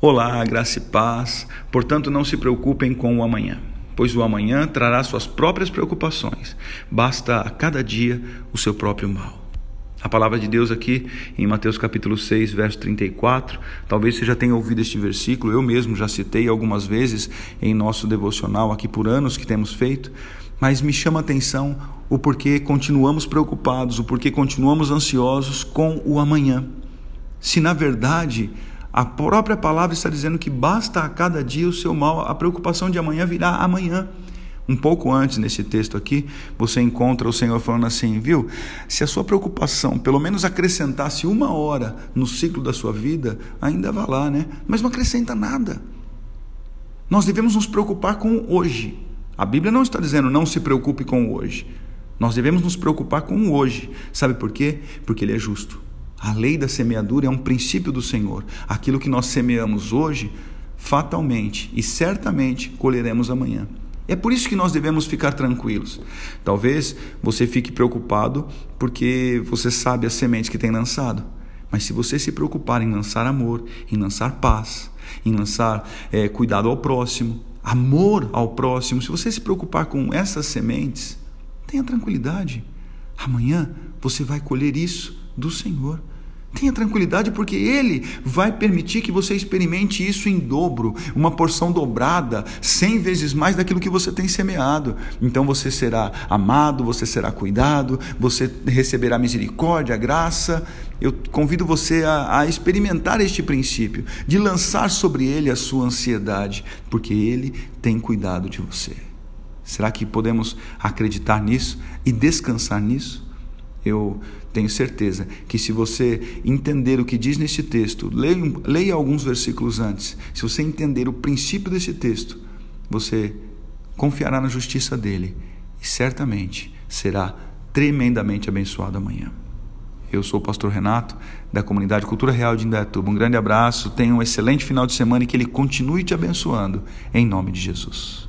Olá, graça e paz. Portanto, não se preocupem com o amanhã, pois o amanhã trará suas próprias preocupações. Basta a cada dia o seu próprio mal. A palavra de Deus aqui em Mateus capítulo 6, verso 34, talvez você já tenha ouvido este versículo, eu mesmo já citei algumas vezes em nosso devocional aqui por anos que temos feito, mas me chama a atenção o porquê continuamos preocupados, o porquê continuamos ansiosos com o amanhã. Se na verdade a própria palavra está dizendo que basta a cada dia o seu mal, a preocupação de amanhã virá amanhã. Um pouco antes, nesse texto aqui, você encontra o Senhor falando assim, viu? Se a sua preocupação pelo menos acrescentasse uma hora no ciclo da sua vida, ainda vá lá, né? Mas não acrescenta nada. Nós devemos nos preocupar com hoje. A Bíblia não está dizendo não se preocupe com hoje. Nós devemos nos preocupar com hoje. Sabe por quê? Porque Ele é justo. A lei da semeadura é um princípio do Senhor. Aquilo que nós semeamos hoje, fatalmente e certamente colheremos amanhã. É por isso que nós devemos ficar tranquilos. Talvez você fique preocupado porque você sabe as sementes que tem lançado. Mas se você se preocupar em lançar amor, em lançar paz, em lançar é, cuidado ao próximo, amor ao próximo, se você se preocupar com essas sementes, tenha tranquilidade. Amanhã você vai colher isso do Senhor. Tenha tranquilidade, porque Ele vai permitir que você experimente isso em dobro, uma porção dobrada, cem vezes mais daquilo que você tem semeado. Então você será amado, você será cuidado, você receberá misericórdia, graça. Eu convido você a, a experimentar este princípio, de lançar sobre Ele a sua ansiedade, porque Ele tem cuidado de você. Será que podemos acreditar nisso e descansar nisso? Eu tenho certeza que se você entender o que diz nesse texto, leia, leia alguns versículos antes, se você entender o princípio desse texto, você confiará na justiça dele e certamente será tremendamente abençoado amanhã. Eu sou o pastor Renato, da comunidade Cultura Real de Indaiatuba. Um grande abraço, tenha um excelente final de semana e que ele continue te abençoando, em nome de Jesus.